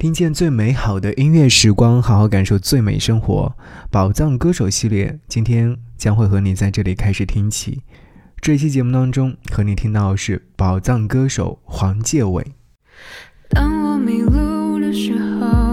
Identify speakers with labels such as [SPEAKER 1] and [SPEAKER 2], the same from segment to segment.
[SPEAKER 1] 听见最美好的音乐时光，好好感受最美生活。宝藏歌手系列，今天将会和你在这里开始听起。这期节目当中，和你听到的是宝藏歌手黄玠伟。
[SPEAKER 2] 当我迷路的时候，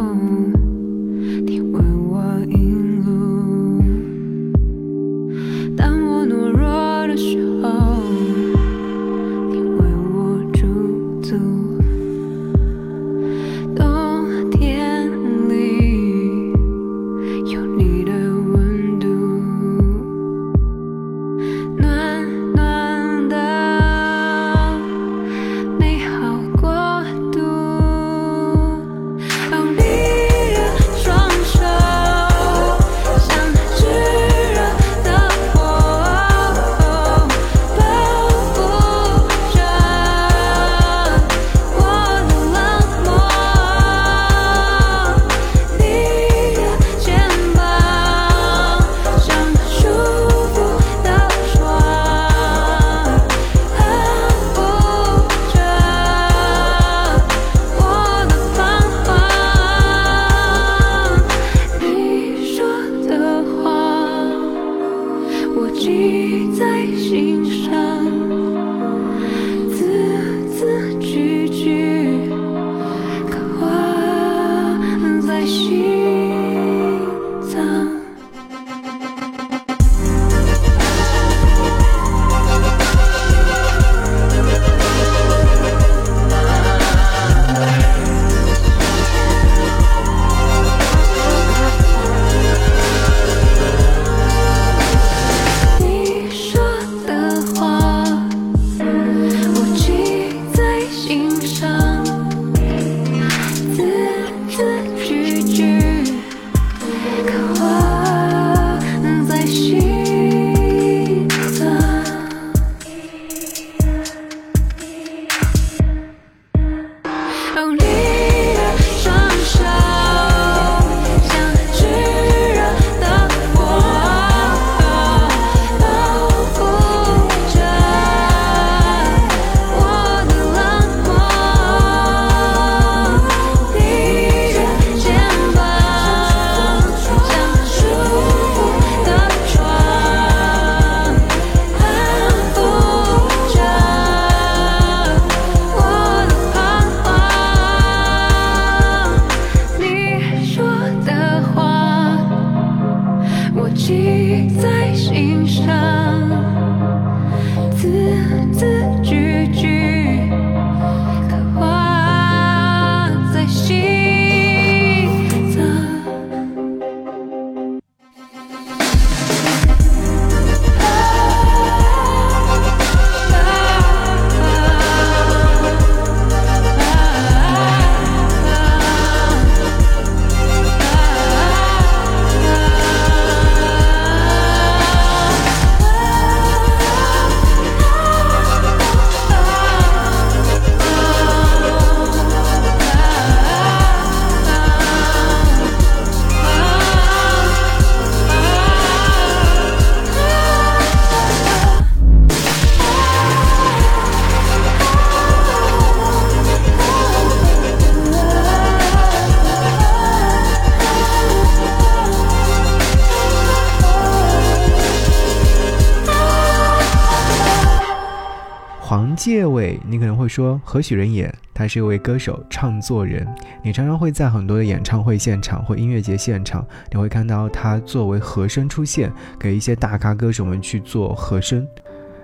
[SPEAKER 1] 谢伟，你可能会说何许人也？他是一位歌手、唱作人。你常常会在很多的演唱会现场或音乐节现场，你会看到他作为和声出现，给一些大咖歌手们去做和声。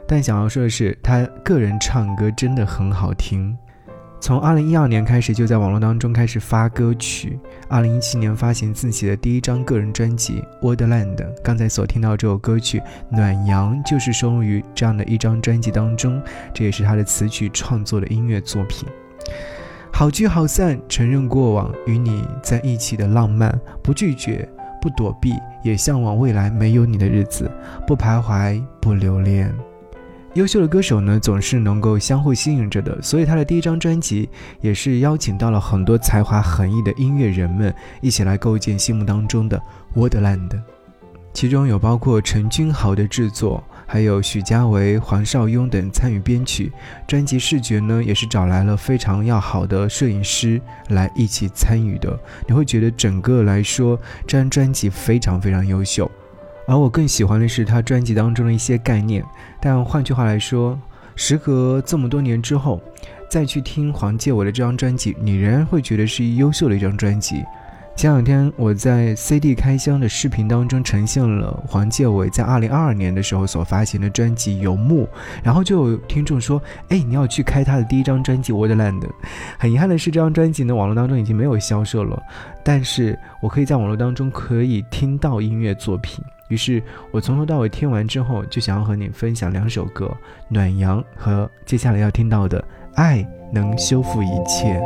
[SPEAKER 1] 但想要说的是，他个人唱歌真的很好听。从二零一二年开始，就在网络当中开始发歌曲。二零一七年发行自己的第一张个人专辑《Wonderland》。刚才所听到这首歌曲《暖阳》，就是收录于这样的一张专辑当中。这也是他的词曲创作的音乐作品。好聚好散，承认过往与你在一起的浪漫，不拒绝，不躲避，也向往未来没有你的日子，不徘徊，不留恋。优秀的歌手呢，总是能够相互吸引着的，所以他的第一张专辑也是邀请到了很多才华横溢的音乐人们，一起来构建心目当中的 Wordland。其中有包括陈君豪的制作，还有许家维、黄少雍等参与编曲。专辑视觉呢，也是找来了非常要好的摄影师来一起参与的。你会觉得整个来说，这张专辑非常非常优秀。而我更喜欢的是他专辑当中的一些概念。但换句话来说，时隔这么多年之后，再去听黄介伟的这张专辑，你仍然会觉得是优秀的一张专辑。前两天我在 CD 开箱的视频当中呈现了黄介伟在2022年的时候所发行的专辑《游牧》，然后就有听众说：“哎，你要去开他的第一张专辑《Wonderland》。”很遗憾的是，这张专辑呢，网络当中已经没有销售了。但是我可以在网络当中可以听到音乐作品。于是我从头到尾听完之后，就想要和你分享两首歌，《暖阳》和接下来要听到的《爱能修复一切》。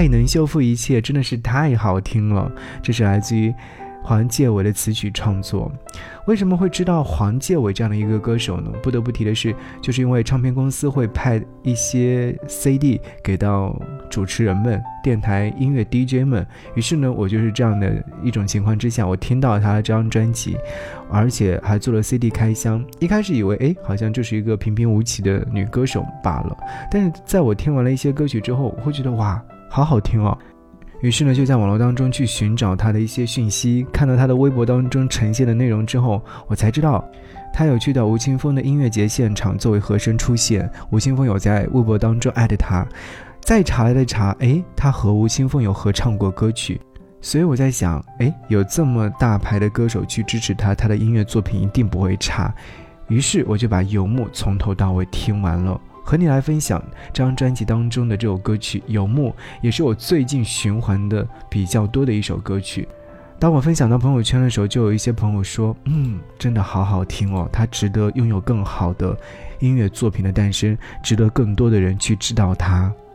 [SPEAKER 2] 爱能修复一切，真的是太好听了。这是来自于黄介伟的词曲创作。为什么会知道黄介伟这样的一个歌手呢？不得不提的是，就是因为唱片公司会派一些 CD 给到主持人们、电台音乐 DJ 们。于是呢，我就是这样的一种情况之下，我听到他的这张专辑，而且还做了 CD 开箱。一开始以为，哎，好像就是一个平平无奇的女歌手罢了。但是在我听完了一些歌曲之后，我会觉得，哇，好好听哦。于是呢，就在网络当中去寻找他的一些讯息，看到他的微博当中呈现的内容之后，我才知道，他有去到吴青峰的音乐节现场作为和声出现。吴青峰有在微博当中艾特他，再查了再查，哎，他和吴青峰有合唱过歌曲，所以我在想，哎，有这么大牌的歌手去支持他，他的音乐作品一定不会差。于是我就把《游牧》从头到尾听完了。和你来分享这张专辑当中的这首歌曲《游牧》，也是我最近循环的比较多的一首歌曲。当我分享到朋友圈的时候，就有一些朋友说：“嗯，真的好好听哦，它值得拥有更好的音乐作品的诞生，值得更多的人去知道它。”《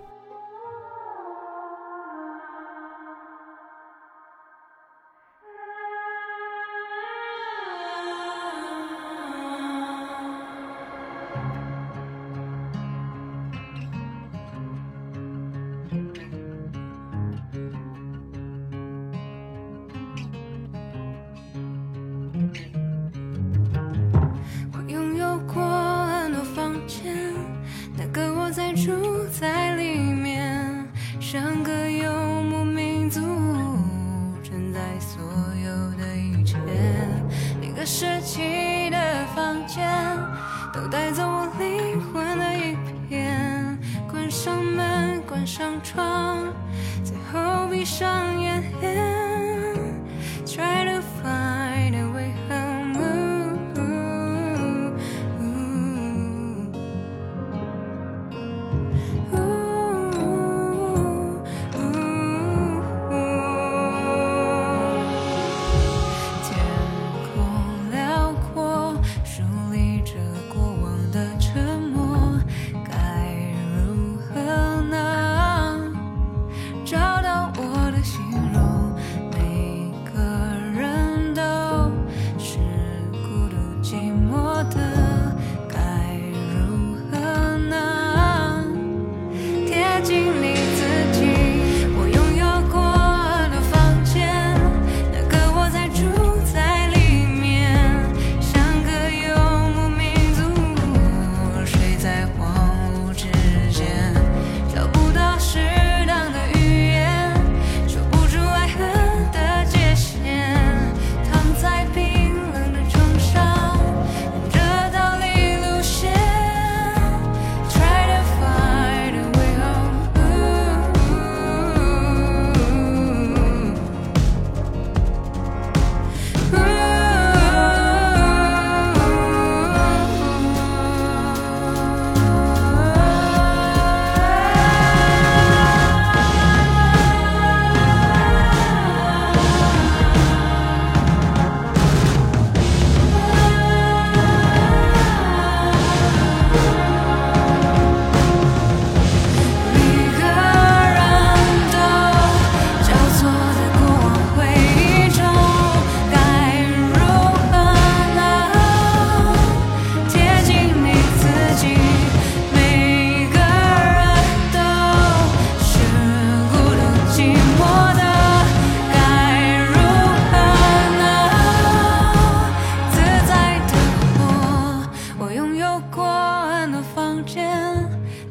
[SPEAKER 2] 间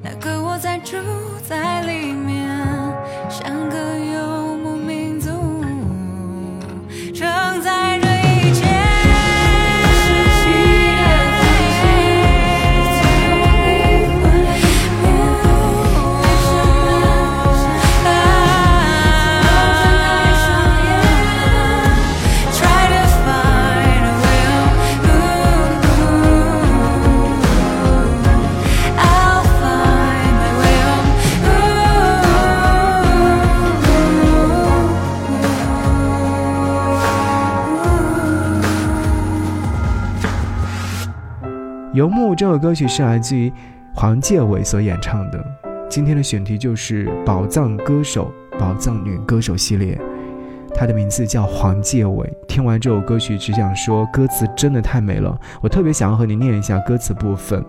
[SPEAKER 2] 那个我在住在游牧》这首歌曲是来自于黄介伟所演唱的。
[SPEAKER 1] 今天的选题就是宝藏歌手、宝藏女歌手系列。她的名字叫黄介伟。听完这首歌曲，只想说歌词真的太美了。我特别想要和你念一下歌词部分。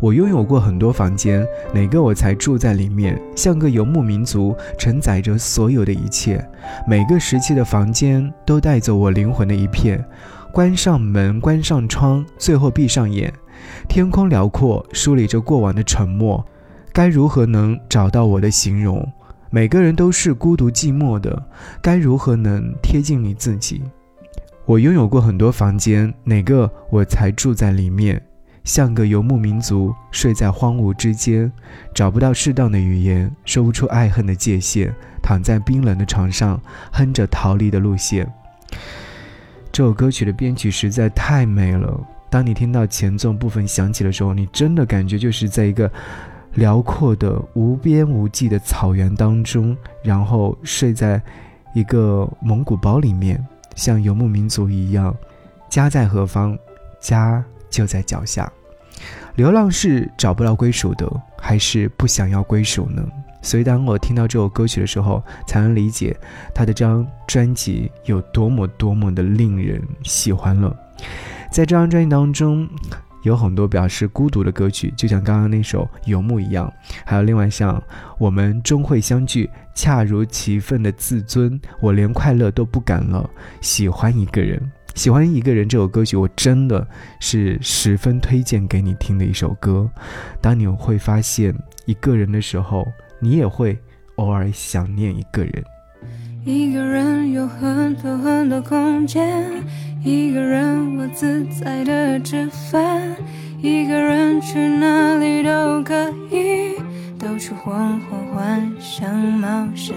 [SPEAKER 1] 我拥有过很多房间，哪个我才住在里面？像个游牧民族，承载着所有的一切。每个时期的房间都带走我灵魂的一片。关上门，关上窗，最后闭上眼。天空辽阔，梳理着过往的沉默。该如何能找到我的形容？每个人都是孤独寂寞的，该如何能贴近你自己？我拥有过很多房间，哪个我才住在里面？像个游牧民族，睡在荒芜之间，找不到适当的语言，说不出爱恨的界限，躺在冰冷的床上，哼着逃离的路线。这首歌曲的编曲实在太美了。当你听到前奏部分响起的时候，你真的感觉就是在一个辽阔的无边无际的草原当中，然后睡在一个蒙古包里面，像游牧民族一样。家在何方？家。就在脚下，流浪是找不到归属的，还是不想要归属呢？所以当我听到这首歌曲的时候，才能理解他的这张专辑有多么多么的令人喜欢了。在这张专辑当中，有很多表示孤独的歌曲，就像刚刚那首《游牧》一样，还有另外像《我们终会相聚》，恰如其分的自尊，我连快乐都不敢了，喜欢一个人。喜欢一个人这首歌曲，我真的是十分推荐给你听的一首歌。当你会发现一个人的时候，你也会偶尔想念一个人。
[SPEAKER 2] 一个人有很多很多空间，一个人我自在的吃饭，一个人去哪里都可以，到处晃晃幻想冒险。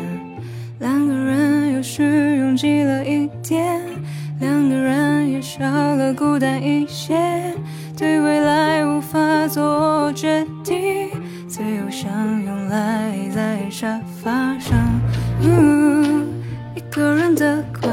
[SPEAKER 2] 两个人有时拥挤了一点。两个人也少了孤单一些，对未来无法做决定，最后相拥赖在沙发上，个